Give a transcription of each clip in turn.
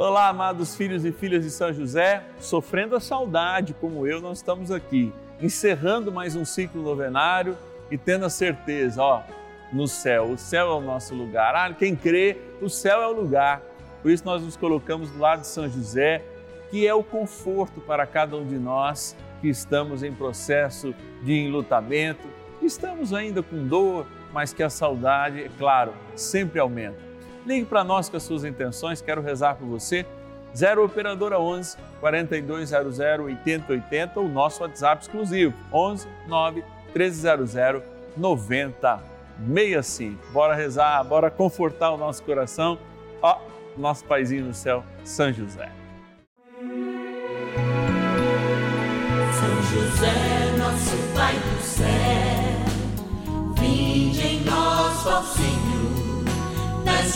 Olá, amados filhos e filhas de São José, sofrendo a saudade como eu, nós estamos aqui, encerrando mais um ciclo novenário e tendo a certeza, ó, no céu, o céu é o nosso lugar. Ah, quem crê, o céu é o lugar. Por isso nós nos colocamos do lado de São José, que é o conforto para cada um de nós que estamos em processo de enlutamento, estamos ainda com dor, mas que a saudade, é claro, sempre aumenta. Ligue para nós com as suas intenções, quero rezar por você. 0 Operadora 11 4200 8080, o nosso WhatsApp exclusivo, 11 9 1300 9065. Bora rezar, bora confortar o nosso coração. Ó, nosso paizinho no céu, São José. São José, nosso Pai do céu, vinde em nós, ó Senhor,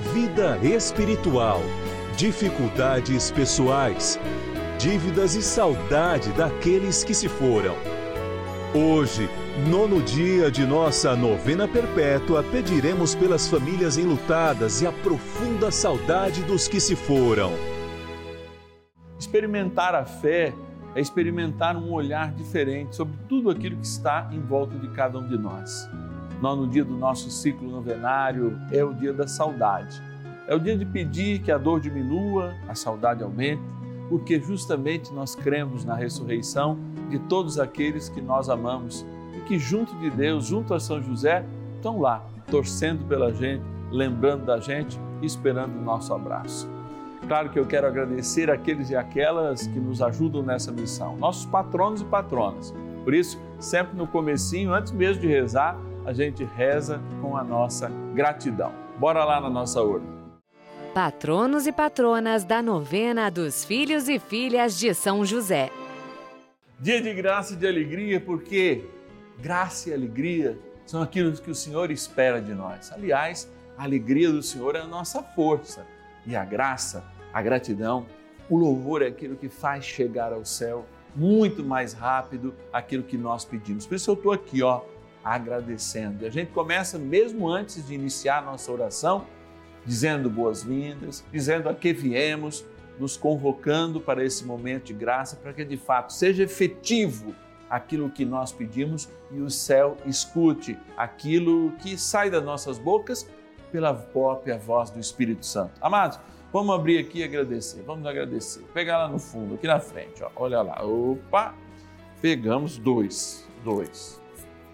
vida espiritual, dificuldades pessoais, dívidas e saudade daqueles que se foram. Hoje, nono dia de nossa novena perpétua, pediremos pelas famílias enlutadas e a profunda saudade dos que se foram. Experimentar a fé é experimentar um olhar diferente sobre tudo aquilo que está em volta de cada um de nós. Nono dia do nosso ciclo novenário é o dia da saudade. É o dia de pedir que a dor diminua, a saudade aumente, porque justamente nós cremos na ressurreição de todos aqueles que nós amamos e que, junto de Deus, junto a São José, estão lá, torcendo pela gente, lembrando da gente esperando o nosso abraço. Claro que eu quero agradecer aqueles e aquelas que nos ajudam nessa missão, nossos patronos e patronas. Por isso, sempre no comecinho, antes mesmo de rezar, a gente reza com a nossa gratidão. Bora lá na nossa urna. Patronos e patronas da novena dos filhos e filhas de São José. Dia de graça e de alegria, porque graça e alegria são aquilo que o Senhor espera de nós. Aliás, a alegria do Senhor é a nossa força e a graça, a gratidão, o louvor é aquilo que faz chegar ao céu muito mais rápido aquilo que nós pedimos. Por isso eu estou aqui, ó, agradecendo. E a gente começa mesmo antes de iniciar nossa oração, dizendo boas-vindas, dizendo a que viemos, nos convocando para esse momento de graça, para que de fato seja efetivo aquilo que nós pedimos e o céu escute aquilo que sai das nossas bocas pela própria voz do Espírito Santo. Amados, vamos abrir aqui e agradecer. Vamos agradecer. Pegar lá no fundo, aqui na frente, ó. olha lá. Opa! Pegamos dois, dois.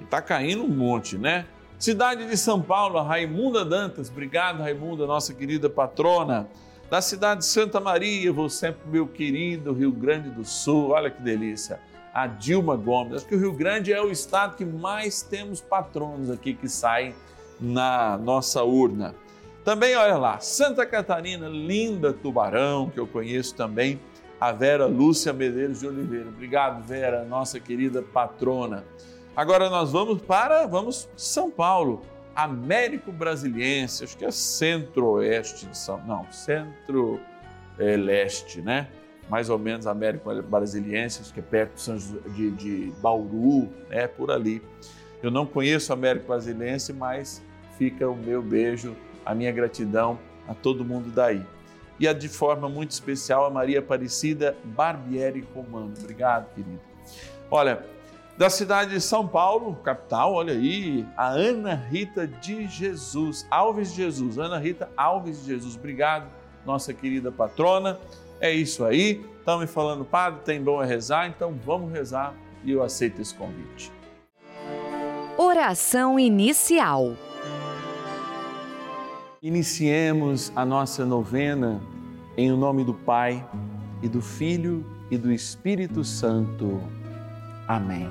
E tá caindo um monte, né? Cidade de São Paulo, a Raimunda Dantas, obrigado Raimunda, nossa querida patrona. Da cidade de Santa Maria, vou sempre meu querido Rio Grande do Sul, olha que delícia. A Dilma Gomes, acho que o Rio Grande é o estado que mais temos patronos aqui que saem na nossa urna. Também, olha lá, Santa Catarina, linda Tubarão, que eu conheço também, a Vera Lúcia Medeiros de Oliveira. Obrigado, Vera, nossa querida patrona. Agora nós vamos para, vamos São Paulo, Américo Brasiliense, acho que é centro-oeste de São, não, centro-leste, né? Mais ou menos Américo Brasiliense, acho que é perto de, de Bauru, né? Por ali. Eu não conheço Américo Brasiliense, mas fica o meu beijo, a minha gratidão a todo mundo daí. E a de forma muito especial a Maria Aparecida Barbieri Romano. Obrigado, querido. Olha, da cidade de São Paulo, capital, olha aí, a Ana Rita de Jesus, Alves de Jesus, Ana Rita Alves de Jesus, obrigado, nossa querida patrona. É isso aí, estão me falando, padre, tem bom a rezar, então vamos rezar e eu aceito esse convite. Oração inicial. Iniciemos a nossa novena em nome do Pai e do Filho e do Espírito Santo. Amém.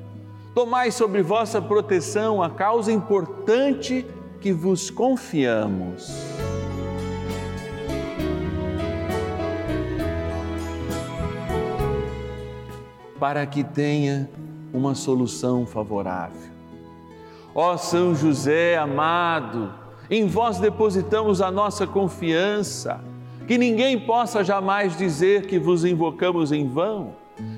Tomai sobre vossa proteção a causa importante que vos confiamos. Para que tenha uma solução favorável. Ó São José amado, em vós depositamos a nossa confiança, que ninguém possa jamais dizer que vos invocamos em vão,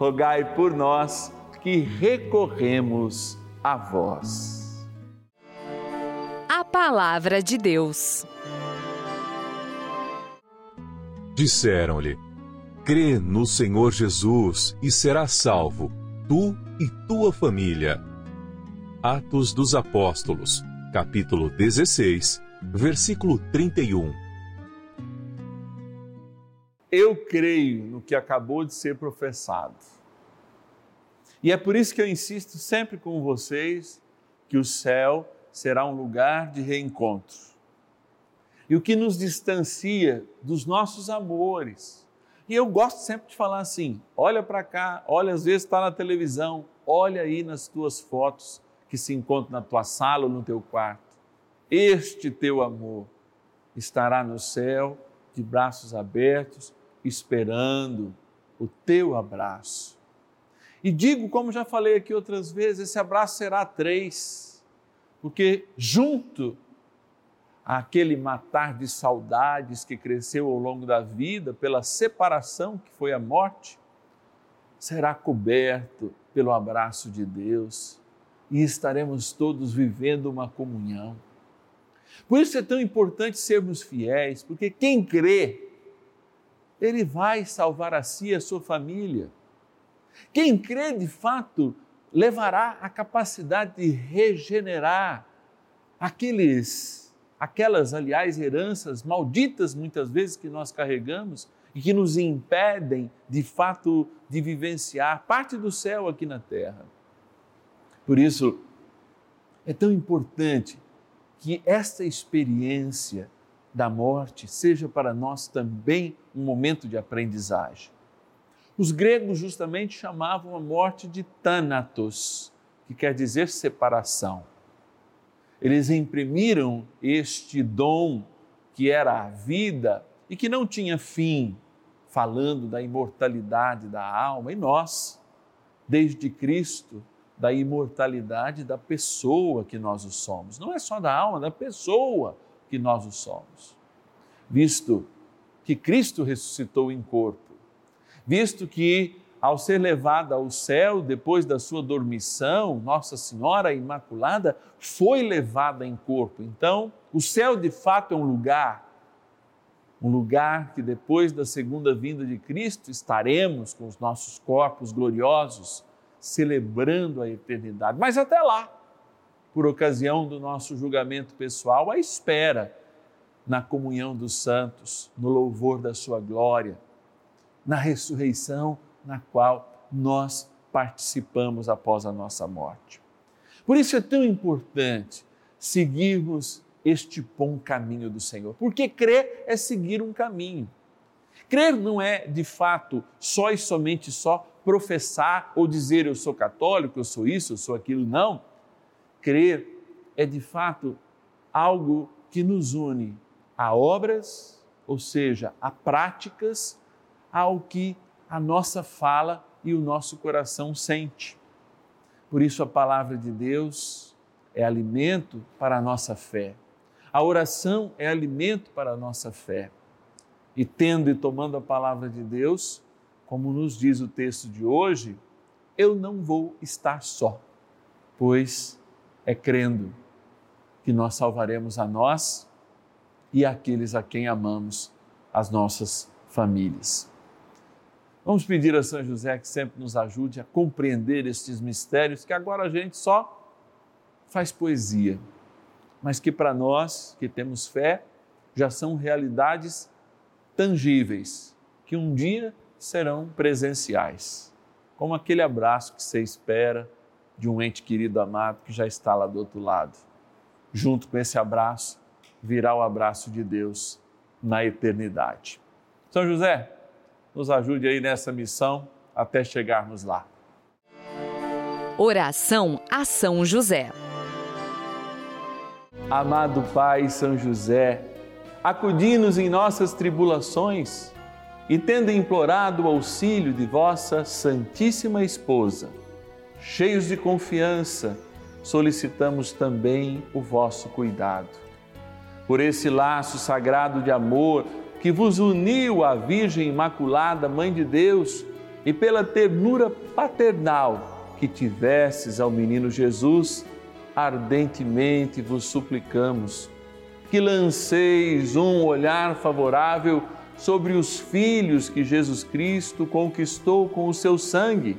rogai por nós que recorremos a vós. A Palavra de Deus. Disseram-lhe: Crê no Senhor Jesus e serás salvo, tu e tua família. Atos dos Apóstolos, capítulo 16, versículo 31. Eu creio no que acabou de ser professado. E é por isso que eu insisto sempre com vocês que o céu será um lugar de reencontro. E o que nos distancia dos nossos amores. E eu gosto sempre de falar assim: olha para cá, olha, às vezes está na televisão, olha aí nas tuas fotos que se encontram na tua sala ou no teu quarto. Este teu amor estará no céu, de braços abertos, esperando o teu abraço. E digo, como já falei aqui outras vezes, esse abraço será três, porque junto àquele matar de saudades que cresceu ao longo da vida pela separação que foi a morte, será coberto pelo abraço de Deus e estaremos todos vivendo uma comunhão. Por isso é tão importante sermos fiéis, porque quem crê, ele vai salvar a si e a sua família. Quem crê de fato levará a capacidade de regenerar aqueles, aquelas, aliás, heranças malditas muitas vezes que nós carregamos e que nos impedem de fato de vivenciar parte do céu aqui na terra. Por isso, é tão importante que esta experiência da morte seja para nós também um momento de aprendizagem. Os gregos justamente chamavam a morte de thanatos, que quer dizer separação. Eles imprimiram este dom que era a vida e que não tinha fim, falando da imortalidade da alma, e nós, desde Cristo, da imortalidade da pessoa que nós o somos. Não é só da alma, da pessoa que nós o somos. Visto que Cristo ressuscitou em corpo, visto que ao ser levada ao céu depois da sua dormição, Nossa Senhora Imaculada foi levada em corpo. Então, o céu de fato é um lugar, um lugar que depois da segunda vinda de Cristo estaremos com os nossos corpos gloriosos, celebrando a eternidade. Mas até lá, por ocasião do nosso julgamento pessoal, a espera na comunhão dos santos, no louvor da sua glória, na ressurreição na qual nós participamos após a nossa morte. Por isso é tão importante seguirmos este bom caminho do Senhor, porque crer é seguir um caminho. Crer não é, de fato, só e somente só professar ou dizer eu sou católico, eu sou isso, eu sou aquilo, não. Crer é, de fato, algo que nos une a obras, ou seja, a práticas, ao que a nossa fala e o nosso coração sente. Por isso, a palavra de Deus é alimento para a nossa fé. A oração é alimento para a nossa fé. E tendo e tomando a palavra de Deus, como nos diz o texto de hoje, eu não vou estar só, pois é crendo que nós salvaremos a nós e aqueles a quem amamos, as nossas famílias. Vamos pedir a São José que sempre nos ajude a compreender estes mistérios que agora a gente só faz poesia, mas que para nós que temos fé já são realidades tangíveis, que um dia serão presenciais, como aquele abraço que você espera de um ente querido amado que já está lá do outro lado. Junto com esse abraço, virá o abraço de Deus na eternidade. São José, nos ajude aí nessa missão até chegarmos lá. Oração a São José. Amado Pai São José, acudi-nos em nossas tribulações e, tendo implorado o auxílio de vossa Santíssima Esposa, cheios de confiança, solicitamos também o vosso cuidado. Por esse laço sagrado de amor, que vos uniu à Virgem Imaculada, Mãe de Deus, e pela ternura paternal que tivesses ao menino Jesus, ardentemente vos suplicamos que lanceis um olhar favorável sobre os filhos que Jesus Cristo conquistou com o seu sangue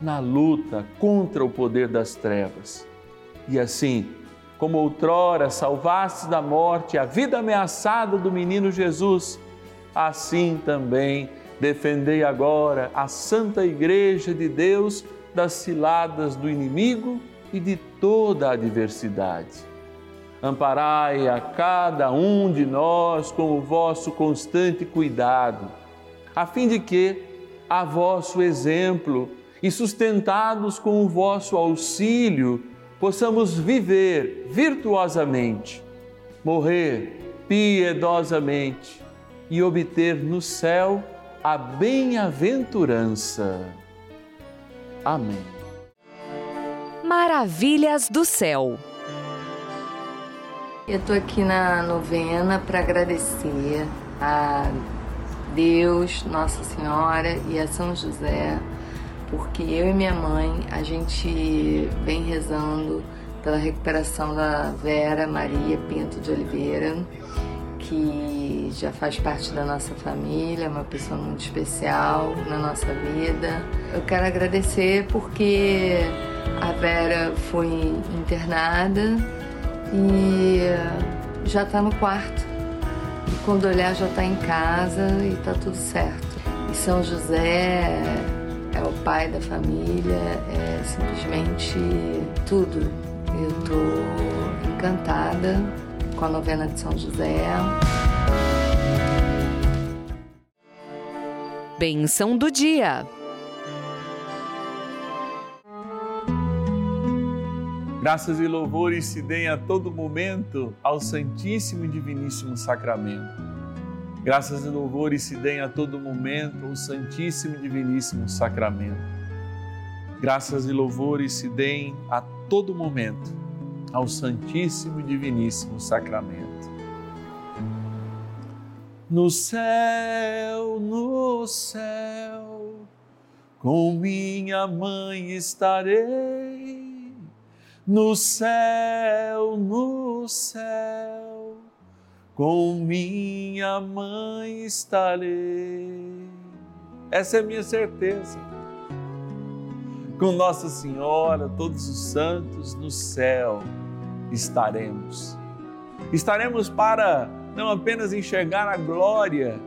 na luta contra o poder das trevas. E assim, como outrora salvaste da morte a vida ameaçada do menino Jesus, assim também defendei agora a Santa Igreja de Deus das ciladas do inimigo e de toda a adversidade. Amparai a cada um de nós com o vosso constante cuidado, a fim de que, a vosso exemplo e sustentados com o vosso auxílio, possamos viver virtuosamente, morrer piedosamente e obter no céu a bem-aventurança. Amém. Maravilhas do céu. Eu estou aqui na novena para agradecer a Deus, Nossa Senhora e a São José, porque eu e minha mãe a gente vem rezando pela recuperação da Vera Maria Pinto de Oliveira que já faz parte da nossa família, uma pessoa muito especial na nossa vida. Eu quero agradecer porque a Vera foi internada e já está no quarto. E quando olhar já está em casa e está tudo certo. E São José é o pai da família, é simplesmente tudo. Eu tô encantada com a novena de São José. Benção do dia. Graças e louvores se deem a todo momento ao Santíssimo e Diviníssimo Sacramento. Graças e louvores se deem a todo momento ao Santíssimo e Diviníssimo Sacramento. Graças e louvores se deem a todo momento ao Santíssimo e Diviníssimo Sacramento. No céu, no céu, com minha mãe estarei no céu, no céu, com minha mãe estarei. Essa é a minha certeza. Com Nossa Senhora, todos os santos no céu estaremos. Estaremos para não apenas enxergar a glória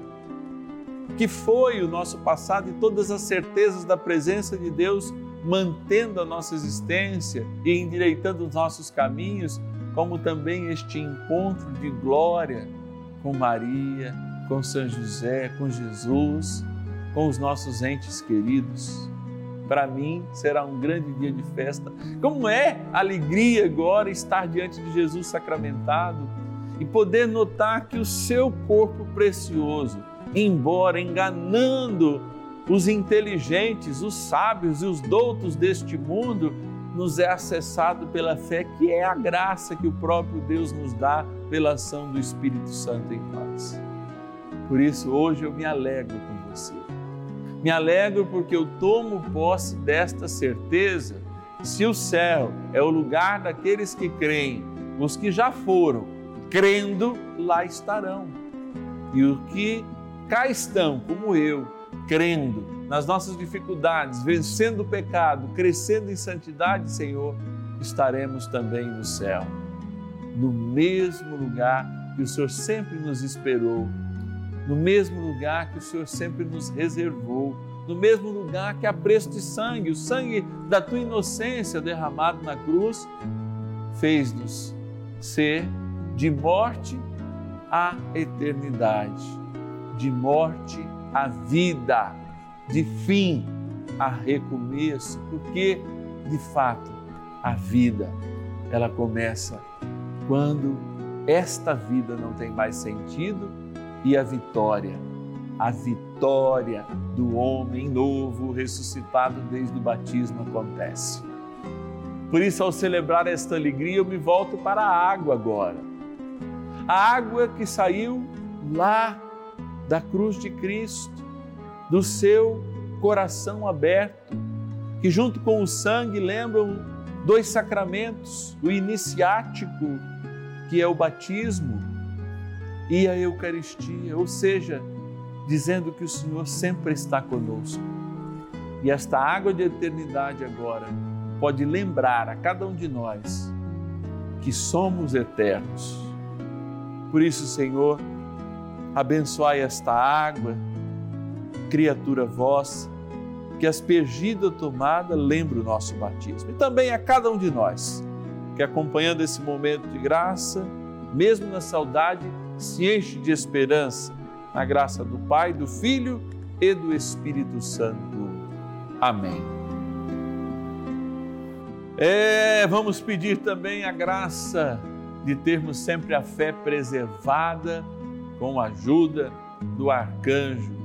que foi o nosso passado e todas as certezas da presença de Deus mantendo a nossa existência e endireitando os nossos caminhos, como também este encontro de glória com Maria, com São José, com Jesus, com os nossos entes queridos. Para mim será um grande dia de festa. Como é alegria agora estar diante de Jesus sacramentado e poder notar que o seu corpo precioso, embora enganando os inteligentes, os sábios e os doutos deste mundo, nos é acessado pela fé, que é a graça que o próprio Deus nos dá pela ação do Espírito Santo em nós. Por isso, hoje eu me alegro com você. Me alegro porque eu tomo posse desta certeza. Se o céu é o lugar daqueles que creem, os que já foram, crendo, lá estarão. E os que cá estão, como eu, crendo nas nossas dificuldades, vencendo o pecado, crescendo em santidade, Senhor, estaremos também no céu, no mesmo lugar que o Senhor sempre nos esperou, no mesmo lugar que o Senhor sempre nos reservou, no mesmo lugar que a preço de sangue, o sangue da tua inocência derramado na cruz, fez-nos ser de morte à eternidade, de morte a vida, de fim a recomeço, porque de fato a vida ela começa quando esta vida não tem mais sentido e a vitória, a vitória do homem novo ressuscitado desde o batismo acontece. Por isso, ao celebrar esta alegria, eu me volto para a água agora. A água que saiu lá da cruz de Cristo, do seu coração aberto, que junto com o sangue lembram dois sacramentos, o iniciático, que é o batismo, e a Eucaristia, ou seja, dizendo que o Senhor sempre está conosco. E esta água de eternidade agora pode lembrar a cada um de nós que somos eternos. Por isso, Senhor, abençoai esta água, criatura vossa, que aspergida tomada lembre o nosso batismo. E também a cada um de nós, que acompanhando esse momento de graça, mesmo na saudade, se enche de esperança, na graça do Pai, do Filho e do Espírito Santo. Amém. É, vamos pedir também a graça de termos sempre a fé preservada com a ajuda do arcanjo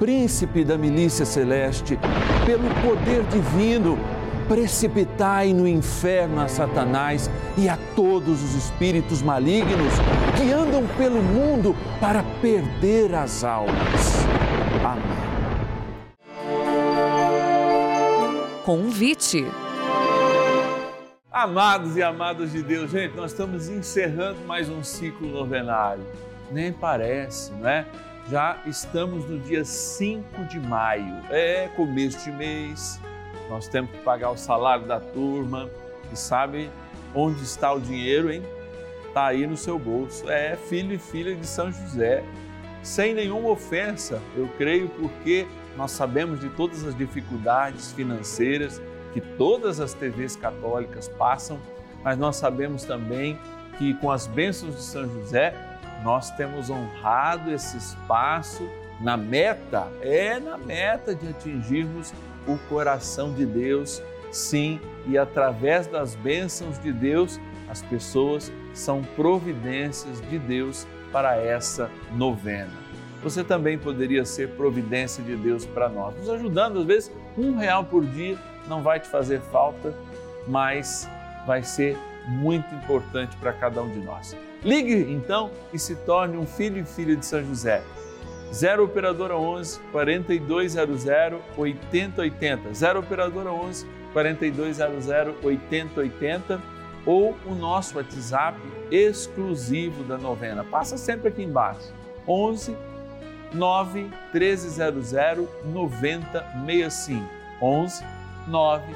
príncipe da milícia celeste, pelo poder divino, precipitai no inferno a Satanás e a todos os espíritos malignos que andam pelo mundo para perder as almas. Amém. Convite. Amados e amadas de Deus, gente, nós estamos encerrando mais um ciclo novenário. Nem parece, não é? Já estamos no dia 5 de maio. É começo de mês, nós temos que pagar o salário da turma. E sabe onde está o dinheiro, hein? está aí no seu bolso. É filho e filha de São José, sem nenhuma ofensa, eu creio, porque nós sabemos de todas as dificuldades financeiras que todas as TVs católicas passam, mas nós sabemos também que com as bênçãos de São José, nós temos honrado esse espaço na meta, é na meta de atingirmos o coração de Deus, sim, e através das bênçãos de Deus, as pessoas são providências de Deus para essa novena. Você também poderia ser providência de Deus para nós, nos ajudando, às vezes, um real por dia não vai te fazer falta, mas vai ser muito importante para cada um de nós. Ligue então e se torne um filho e filha de São José. 0 Operadora 11 4200 8080. 0 Operadora 11 4200 8080 ou o nosso WhatsApp exclusivo da novena. Passa sempre aqui embaixo. 11 9 1300 9065. 11 9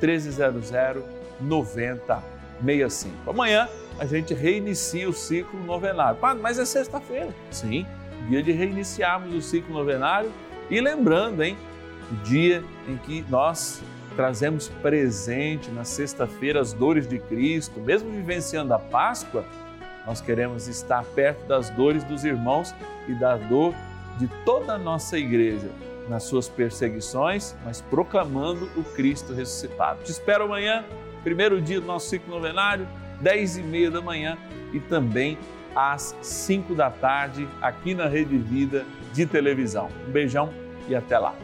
1300 9065. Amanhã a gente reinicia o ciclo novenário. Mas é sexta-feira. Sim, dia de reiniciarmos o ciclo novenário. E lembrando, hein, o dia em que nós trazemos presente na sexta-feira as dores de Cristo, mesmo vivenciando a Páscoa, nós queremos estar perto das dores dos irmãos e da dor de toda a nossa igreja nas suas perseguições, mas proclamando o Cristo ressuscitado. Te espero amanhã, primeiro dia do nosso ciclo novenário, 10 e meia da manhã e também às 5 da tarde, aqui na Rede Vida de televisão. Um beijão e até lá.